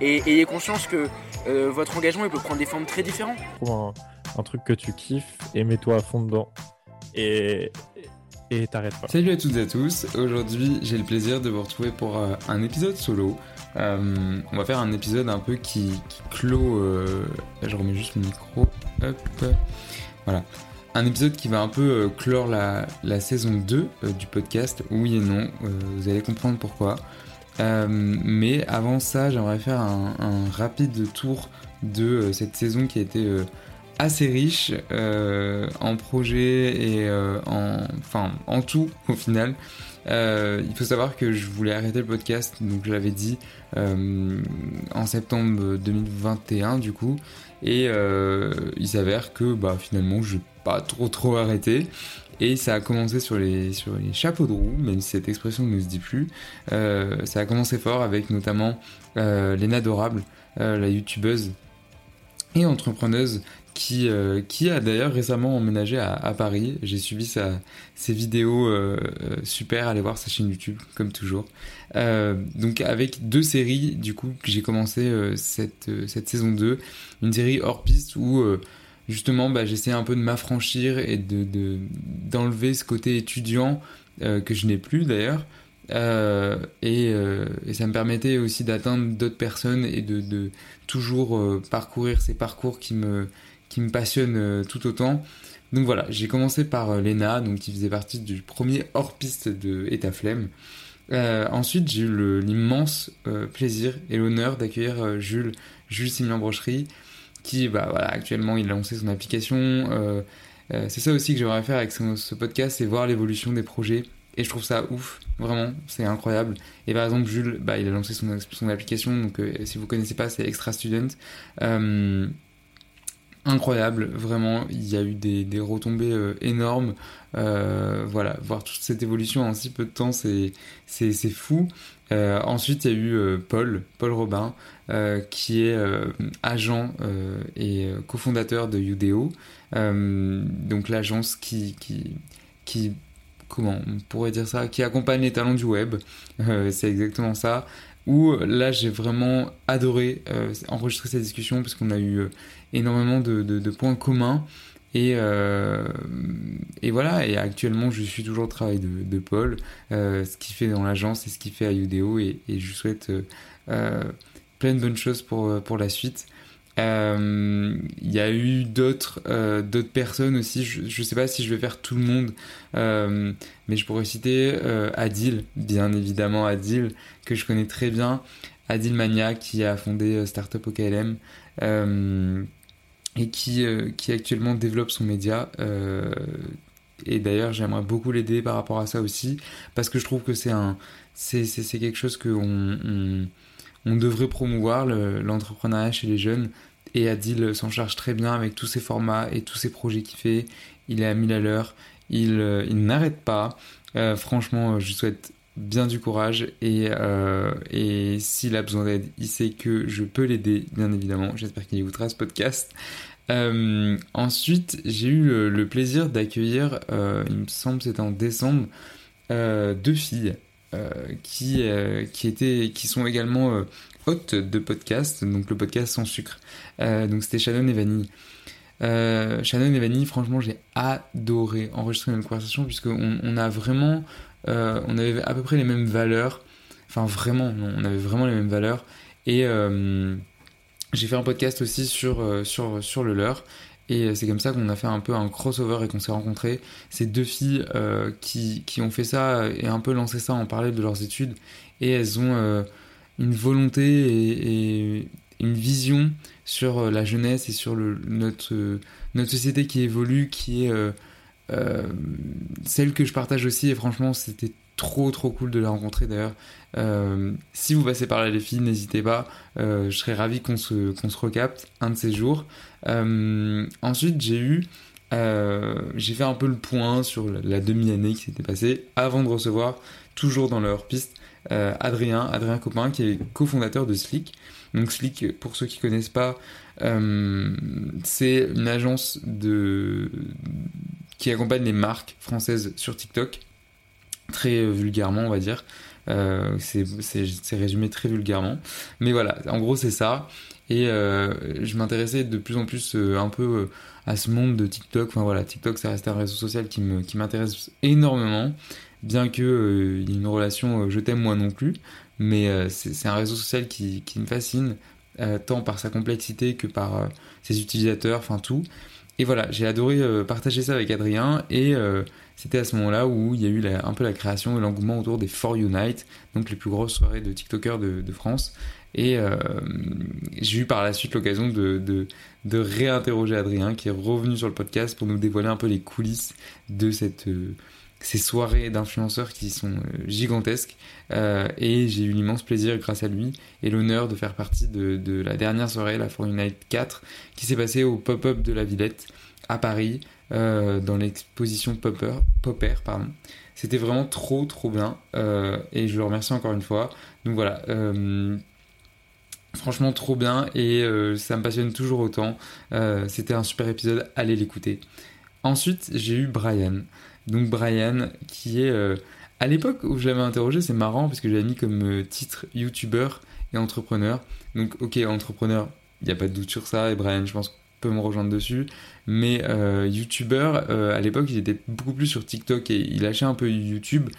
et ayez conscience que euh, votre engagement il peut prendre des formes très différentes. Trouve un, truc que tu kiffes et mets-toi à fond dedans. Et et t'arrêtes pas. Salut à toutes et à tous, aujourd'hui j'ai le plaisir de vous retrouver pour euh, un épisode solo. Euh, on va faire un épisode un peu qui, clôt... je remets juste le micro. Hop. Voilà. Un épisode qui va un peu clore la, la saison 2 du podcast, oui et non, vous allez comprendre pourquoi. Euh, mais avant ça, j'aimerais faire un, rapide tour de euh, cette saison qui a été euh, assez riche en projets et en, en tout au final. Il faut savoir que je voulais arrêter le podcast, donc je l'avais dit en septembre 2021 du coup, et il s'avère que bah, finalement je n'ai pas trop trop arrêté. Et ça a commencé sur les, sur les chapeaux de roue, même si cette expression ne se dit plus. Euh, ça a commencé fort avec notamment euh, Léna Dorable, euh, la youtubeuse et entrepreneuse qui, euh, qui a d'ailleurs récemment emménagé à, Paris. J'ai suivi sa, ses vidéos euh, super, allez voir sa chaîne YouTube, comme toujours. donc avec deux séries, du coup, que j'ai commencé cette, cette saison 2, une série hors piste où justement, bah, j'essayais un peu de m'affranchir et de, d'enlever ce côté étudiant euh, que je n'ai plus d'ailleurs. Euh, euh, et, ça me permettait aussi d'atteindre d'autres personnes et de, toujours parcourir ces parcours qui me, qui me passionnent tout autant. Donc voilà, j'ai commencé par Lena, donc qui faisait partie du premier hors-piste de Etaflemme. ensuite, j'ai eu l'immense plaisir et l'honneur d'accueillir Jules, Jules Simon Brocherie, qui, bah, voilà, actuellement, il a lancé son application. Euh, euh, c'est ça aussi que j'aimerais faire avec ce, podcast, c'est voir l'évolution des projets. Et je trouve ça ouf, vraiment, c'est incroyable. Et par exemple, Jules, bah, il a lancé son, son application, donc euh, si vous connaissez pas, c'est Extra Student. Incroyable, vraiment, il y a eu des, retombées énormes. voilà, voir toute cette évolution en si peu de temps, c'est fou. Euh, ensuite, il y a eu euh, Paul, Paul Robin, euh, qui est agent et cofondateur de Udeo, donc l'agence qui, qui, qui, comment on pourrait dire ça, qui accompagne les talents du web. c'est exactement ça. Où là, j'ai vraiment adoré enregistrer cette discussion parce qu'on a eu énormément de, points communs. Et, euh, et voilà, et actuellement je suis toujours au travail de, Paul, euh, ce qu'il fait dans l'agence et ce qu'il fait à Udeo, et, je souhaite euh, plein de bonnes choses pour, la suite. Il y a eu d'autres d'autres personnes aussi, je ne sais pas si je vais faire tout le monde, mais je pourrais citer Adil, bien évidemment Adil, que je connais très bien, Adil Mania qui a fondé Startup OKLM et qui, euh, qui actuellement développe son média. Euh, et d'ailleurs, j'aimerais beaucoup l'aider par rapport à ça aussi, parce que je trouve que c'est quelque chose qu'on on, devrait promouvoir, l'entrepreneuriat chez les jeunes. Et Adil s'en charge très bien avec tous ses formats et tous ses projets qu'il fait. Il est à 1000 à l'heure. Il, euh, il n'arrête pas. franchement, je souhaite bien du courage et, euh, et s'il a besoin d'aide, il sait que je peux l'aider, bien évidemment. J'espère qu'il écoutera ce podcast. Euh, ensuite, j'ai eu le, plaisir d'accueillir, euh, il me semble c'était en décembre, deux filles qui, qui, étaient, qui sont également hôtes de podcast, donc le podcast sans sucre. donc c'était Shannon et Vanille. Shannon et Vanille, franchement, j'ai adoré enregistrer notre conversation puisqu'on on a vraiment euh, on avait à peu près les mêmes valeurs. Enfin, vraiment, on avait vraiment les mêmes valeurs. Et euh, j'ai fait un podcast aussi sur, euh, sur, sur le leur. Et euh, c'est comme ça qu'on a fait un peu un crossover et qu'on s'est rencontrés. Ces deux filles euh, qui, qui, ont fait ça et un peu lancé ça en parler de leurs études. Et elles ont euh, une volonté et, une vision sur la jeunesse et sur le, notre, société qui évolue, qui est celle que je partage aussi. Et franchement, c'était trop trop cool de la rencontrer d'ailleurs. Euh, si vous passez par là les filles, n'hésitez pas. Euh, je serais ravi qu'on se, qu'on se recapte un de ces jours. Euh, ensuite, j'ai eu, j'ai fait un peu le point sur la, demi-année qui s'était passée avant de recevoir, toujours dans leur piste, Adrien, Adrien Copin, qui est cofondateur de Slick. Donc Slick, pour ceux qui connaissent pas, c'est une agence de qui accompagne les marques françaises sur TikTok très vulgairement, on va dire. Euh, c'est résumé très vulgairement. Mais voilà, en gros, c'est ça. Et euh, je m'intéressais de plus en plus euh, un peu à ce monde de TikTok. Enfin voilà, TikTok, ça reste un réseau social qui m'intéresse qui énormément. Bien que il y ait une relation je t'aime moi non plus. Mais c'est un réseau social qui, me fascine, tant par sa complexité que par ses utilisateurs, enfin tout. Et voilà, j'ai adoré partager ça avec Adrien. Et c'était à ce moment-là où il y a eu un peu la création et l'engouement autour des For Unite, donc les plus grosses soirées de TikTokers de, France. Et euh, j'ai eu par la suite l'occasion de, réinterroger Adrien, qui est revenu sur le podcast pour nous dévoiler un peu les coulisses de cette, euh, ces soirées d'influenceurs qui sont euh, gigantesques. et j'ai eu l'immense plaisir, grâce à lui, et l'honneur de faire partie de, la dernière soirée, la For Unite 4, qui s'est passée au pop-up de la Villette à Paris. Euh, dans l'exposition Popper. Pardon. C'était vraiment trop trop bien euh, et je le remercie encore une fois. Donc voilà, euh, franchement trop bien et ça me passionne toujours autant. C'était un super épisode, allez l'écouter. Ensuite, j'ai eu Brian. Donc Brian qui est à l'époque où je l'avais interrogé, c'est marrant parce que j'avais mis comme titre YouTuber et entrepreneur. Donc ok, entrepreneur, il n'y a pas de doute sur ça et Brian, je pense peut me rejoindre dessus. Mais euh, YouTuber, euh, à l'époque, il était beaucoup plus sur TikTok et il lâchait un peu YouTube.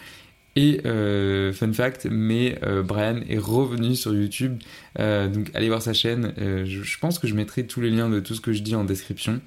Et euh, fun fact, mais Brian est revenu sur YouTube. donc allez voir sa chaîne. Je, pense que je mettrai tous les liens de tout ce que je dis en description.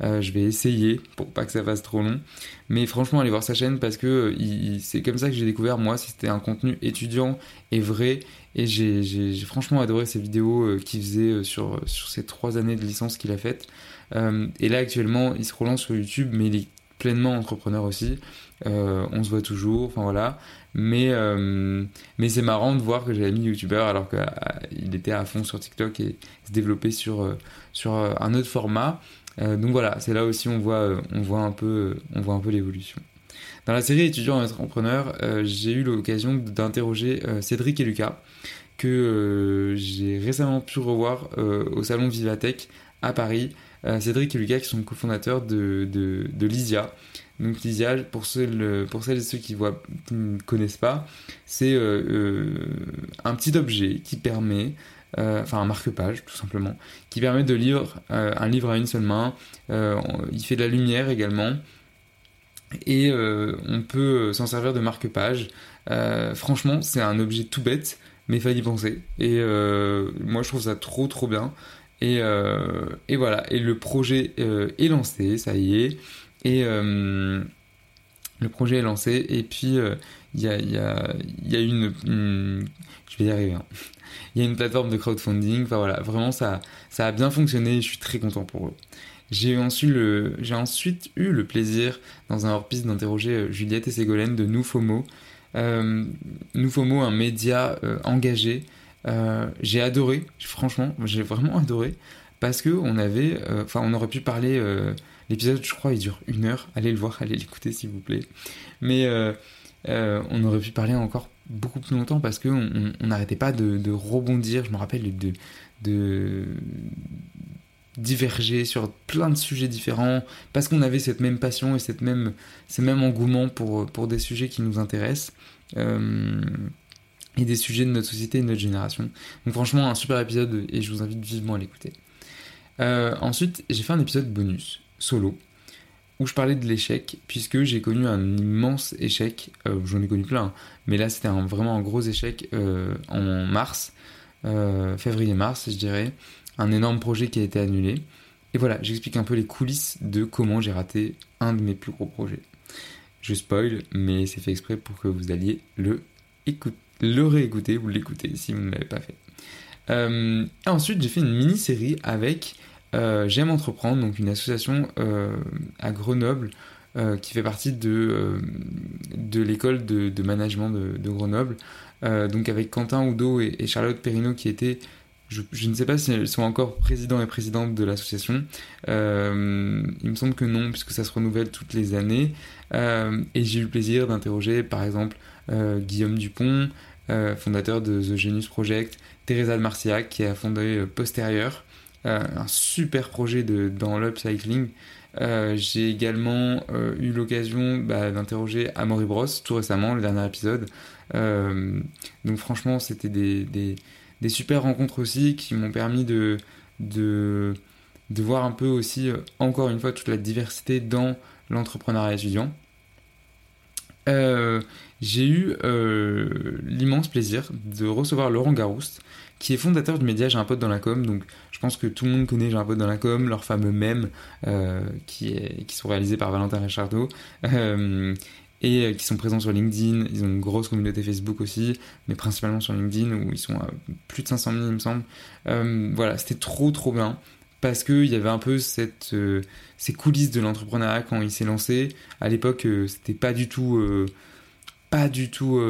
je vais essayer pour pas que ça fasse trop long. Mais franchement, allez voir sa chaîne parce que c'est comme ça que j'ai découvert moi si c'était un contenu étudiant et vrai. Et j'ai franchement adoré ses vidéos qu'il faisait sur, sur ces trois années de licence qu'il a faites. Euh, et là, actuellement, il se relance sur YouTube, mais il est pleinement entrepreneur aussi. Euh, on se voit toujours, enfin voilà. Mais, euh, mais c'est marrant de voir que j'avais mis YouTuber alors qu'il était à fond sur TikTok et se développait sur, sur un autre format. donc voilà, c'est là aussi on voit, on voit un peu, on voit un peu l'évolution. Dans la série étudiants entrepreneurs, j'ai eu l'occasion d'interroger Cédric et Lucas, que j'ai récemment pu revoir au salon Vivatech à Paris. Euh, Cédric et Lucas qui sont cofondateurs de, de, de Lysia. Donc Lysia, pour, pour celles et ceux qui, ne connaissent pas, c'est euh, euh, un petit objet qui permet, enfin un marque-page tout simplement, qui permet de lire un livre à une seule main. il fait de la lumière également. Et on peut s'en servir de marque-page. franchement, c'est un objet tout bête, mais il fallait y penser. Et moi, je trouve ça trop trop bien. Et, euh, et, voilà, et le projet euh, est lancé, ça y est. Et euh, le projet est lancé, et puis il y a, une, Je vais y arriver. Hein. Y a une plateforme de crowdfunding. Enfin voilà, vraiment ça, ça a bien fonctionné, je suis très content pour eux. J'ai ensuite, eu le plaisir, dans un hors-piste, d'interroger Juliette et Ségolène de Noufomo. Euh, un média engagé euh, j'ai adoré, franchement, j'ai vraiment adoré parce que on avait, euh, enfin, on aurait pu parler. Euh, l'épisode, je crois, il dure une heure. Allez le voir, allez l'écouter s'il vous plaît. Mais on aurait pu parler encore beaucoup plus longtemps parce que on n'arrêtait pas de, rebondir. Je me rappelle de, diverger sur plein de sujets différents parce qu'on avait cette même passion et cette même, ce même engouement pour, pour des sujets qui nous intéressent et des sujets de notre société et de notre génération. Donc franchement, un super épisode et je vous invite vivement à l'écouter. Euh, ensuite, j'ai fait un épisode bonus, solo, où je parlais de l'échec, puisque j'ai connu un immense échec, euh, j'en ai connu plein, mais là c'était vraiment un gros échec euh, en mars, février-mars je dirais, un énorme projet qui a été annulé, et voilà, j'explique un peu les coulisses de comment j'ai raté un de mes plus gros projets. Je spoil, mais c'est fait exprès pour que vous alliez le, écoute, le réécouter ou l'écouter si vous ne l'avez pas fait. Euh, ensuite, j'ai fait une mini-série avec euh, J'aime entreprendre, donc une association euh, à Grenoble qui fait partie de, l'école de, management de, de Grenoble. donc avec Quentin Oudot et, et Charlotte Perrineau qui étaient je, je, ne sais pas si elles sont encore président et présidente de l'association. Euh, il me semble que non, puisque ça se renouvelle toutes les années. Euh, et j'ai eu le plaisir d'interroger, par exemple, euh, Guillaume Dupont, fondateur de The Genius Project, Teresa de Marciac, qui a fondé Postérieur, un super projet de, dans l'upcycling. j'ai également eu l'occasion bah, d'interroger Amory Bros tout récemment, le dernier épisode. donc franchement, c'était des, des des super rencontres aussi qui m'ont permis de, voir un peu aussi, euh, encore une fois, toute la diversité dans l'entrepreneuriat étudiant. Euh, j'ai eu euh, l'immense plaisir de recevoir Laurent Garouste, qui est fondateur du média J'ai un pote dans la com. Donc, je pense que tout le monde connaît J'ai un pote dans la com, leurs fameux est, qui, sont réalisés par Valentin Richardot et euh, qui sont présents sur LinkedIn. Ils ont une grosse communauté Facebook aussi, mais principalement sur LinkedIn où ils sont à plus de 500 000, il me semble. Euh, voilà, c'était trop trop bien parce qu'il y avait un peu cette, euh, ces coulisses de l'entrepreneuriat quand il s'est lancé. À l'époque, c'était pas du tout. pas du tout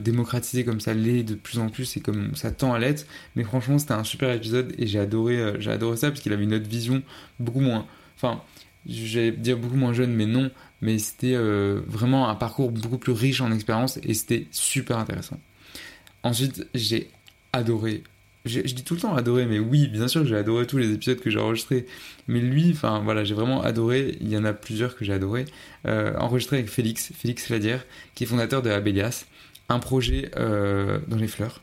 démocratisé comme ça l'est de plus en plus et comme ça tend à l'être mais franchement c'était un super épisode et j'ai adoré j'ai adoré ça parce qu'il avait une autre vision beaucoup moins enfin j'allais dire beaucoup moins jeune mais non mais c'était euh, vraiment un parcours beaucoup plus riche en expérience et c'était super intéressant. Ensuite, j'ai adoré. Je dis tout le temps adoré, mais oui, bien sûr j'ai adoré tous les épisodes que j'ai enregistrés. Mais lui, enfin voilà, j'ai vraiment adoré. Il y en a plusieurs que j'ai adoré. Euh, enregistré avec Félix, Félix Ladière, qui est fondateur de Abelias, un projet euh, dans les fleurs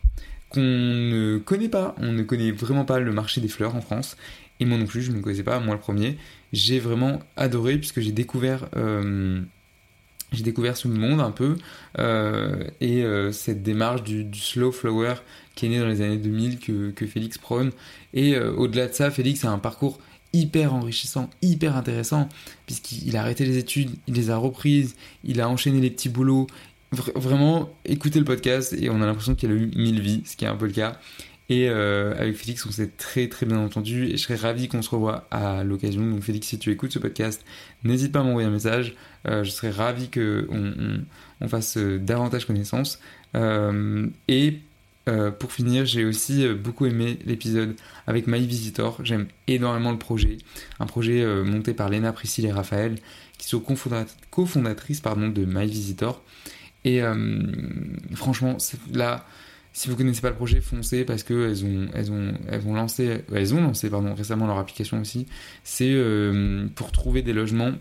qu'on ne connaît pas. On ne connaît vraiment pas le marché des fleurs en France. Et moi non plus, je ne connaissais pas, moi le premier j'ai vraiment adoré puisque j'ai découvert euh, j'ai découvert ce monde un peu euh, et euh, cette démarche du, slow flower qui est né dans les années 2000 que, que Félix prône. Et au-delà de ça Félix a un parcours hyper enrichissant, hyper intéressant puisqu'il a arrêté les études, il les a reprises, il a enchaîné les petits boulots. Vraiment écoutez le podcast et on a l'impression qu'il a eu mille vies, ce qui est un peu le cas et euh, avec Félix, on s'est très très bien entendu et je serais ravi qu'on se revoie à l'occasion. Donc Félix, si tu écoutes ce podcast, n'hésite pas à m'envoyer un message. Euh, je serais ravi qu'on on, on, fasse euh, davantage connaissance. et pour finir, j'ai aussi beaucoup aimé l'épisode avec My Visitor. J'aime énormément le projet. Un projet monté par Léna, Priscille et Raphaël, qui sont cofondatrices de My Visitor. Et franchement, là si vous connaissez pas le projet, foncez parce que elles ont, elles ont, elles lancer, elles ont lancé pardon récemment leur application aussi. C'est euh, pour trouver des logements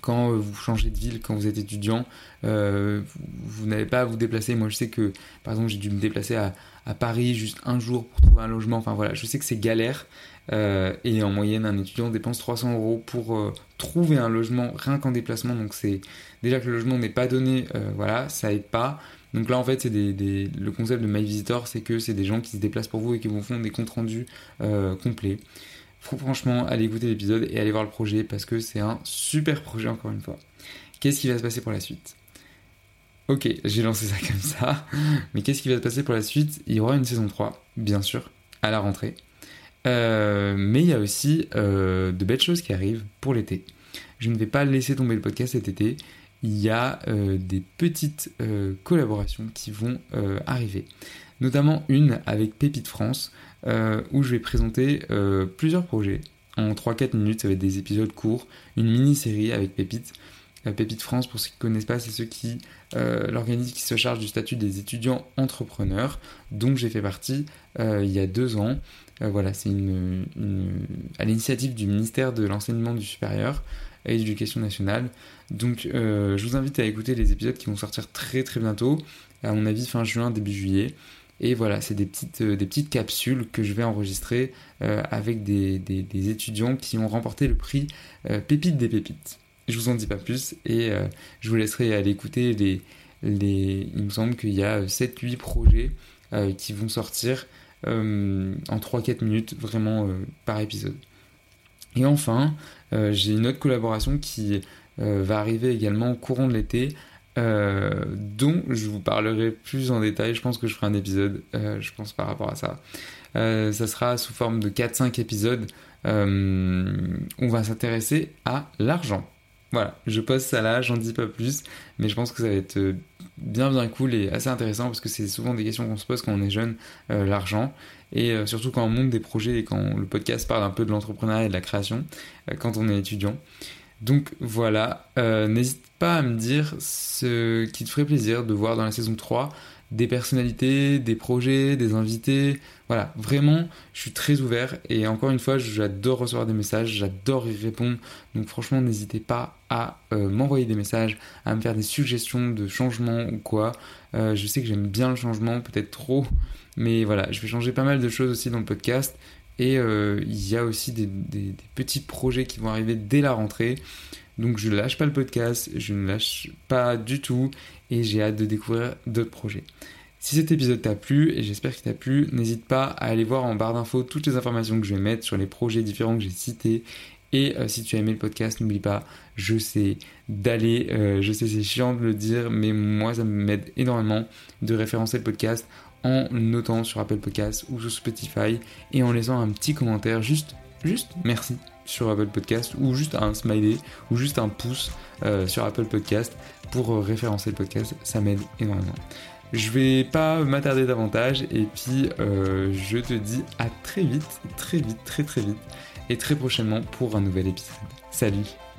quand vous changez de ville, quand vous êtes étudiant, euh, vous, n'avez pas à vous déplacer. Moi, je sais que, par exemple, j'ai dû me déplacer à, Paris juste un jour pour trouver un logement. Enfin voilà, je sais que c'est galère. Euh, et en moyenne, un étudiant dépense 300 euros pour euh, trouver un logement rien qu'en déplacement. Donc c'est déjà que le logement n'est pas donné, euh, voilà, ça aide pas. Donc là, en fait, c'est des, le concept de My Visitor, c'est que c'est des gens qui se déplacent pour vous et qui vous font des comptes rendus euh, complets. Franchement, allez écouter l'épisode et allez voir le projet parce que c'est un super projet, encore une fois. Qu'est-ce qui va se passer pour la suite? Ok, j'ai lancé ça comme ça. Mais qu'est-ce qui va se passer pour la suite? Il y aura une saison 3, bien sûr, à la rentrée. Euh, mais il y a aussi euh, de belles choses qui arrivent pour l'été. Je ne vais pas laisser tomber le podcast cet été il y a euh, des petites euh, collaborations qui vont euh, arriver. Notamment une avec Pépite France, où je vais présenter plusieurs projets. En 3-4 minutes, ça va être des épisodes courts, une mini-série avec Pépite. Pépite France, pour ceux qui ne connaissent pas, c'est ceux qui, l'organisme qui se charge du statut des étudiants entrepreneurs, dont j'ai fait partie il y a deux ans. voilà, c'est une, à l'initiative du ministère de l'enseignement du supérieur et l'éducation nationale. Donc euh, je vous invite à écouter les épisodes qui vont sortir très très bientôt, à mon avis fin juin, début juillet. Et voilà, c'est des petites, euh, des petites capsules que je vais enregistrer euh, avec des, des, étudiants qui ont remporté le prix Pépite des Pépites. Je vous en dis pas plus et je vous laisserai aller écouter les, les... Il me semble qu'il y a 7-8 projets qui vont sortir en 3-4 minutes vraiment par épisode. Et enfin, j'ai une autre collaboration qui euh, va arriver également au courant de l'été, euh, dont je vous parlerai plus en détail. Je pense que je ferai un épisode, je pense par rapport à ça. ça sera sous forme de 4-5 épisodes. on va s'intéresser à l'argent. Voilà, je pose ça là, j'en dis pas plus, mais je pense que ça va être bien bien cool et assez intéressant parce que c'est souvent des questions qu'on se pose quand on est jeune, l'argent et euh, surtout quand on monte des projets et quand le podcast parle un peu de l'entrepreneuriat et de la création euh, quand on est étudiant. Donc voilà, euh, n'hésite pas à me dire ce qui te ferait plaisir de voir dans la saison 3 des personnalités, des projets, des invités. Voilà, vraiment, je suis très ouvert et encore une fois, j'adore recevoir des messages, j'adore y répondre. Donc franchement, n'hésitez pas à m'envoyer des messages, à me faire des suggestions de changements ou quoi. je sais que j'aime bien le changement, peut-être trop, mais voilà, je vais changer pas mal de choses aussi dans le podcast. Et euh, il y a aussi des, petits projets qui vont arriver dès la rentrée. Donc je ne lâche pas le podcast, je ne lâche pas du tout. Et j'ai hâte de découvrir d'autres projets. Si cet épisode t'a plu, et j'espère qu'il t'a plu, n'hésite pas à aller voir en barre d'infos toutes les informations que je vais mettre sur les projets différents que j'ai cités. Et euh, si tu as aimé le podcast, n'oublie pas, je sais, d'aller, euh, je sais c'est chiant de le dire, mais moi ça m'aide énormément de référencer le podcast en notant sur Apple Podcast ou sur Spotify et en laissant un petit commentaire juste juste merci sur Apple Podcast ou juste un smiley ou juste un pouce euh, sur Apple Podcast pour euh, référencer le podcast, ça m'aide énormément. Je vais pas m'attarder davantage et puis euh, je te dis à très vite, très vite, très très vite et très prochainement pour un nouvel épisode. Salut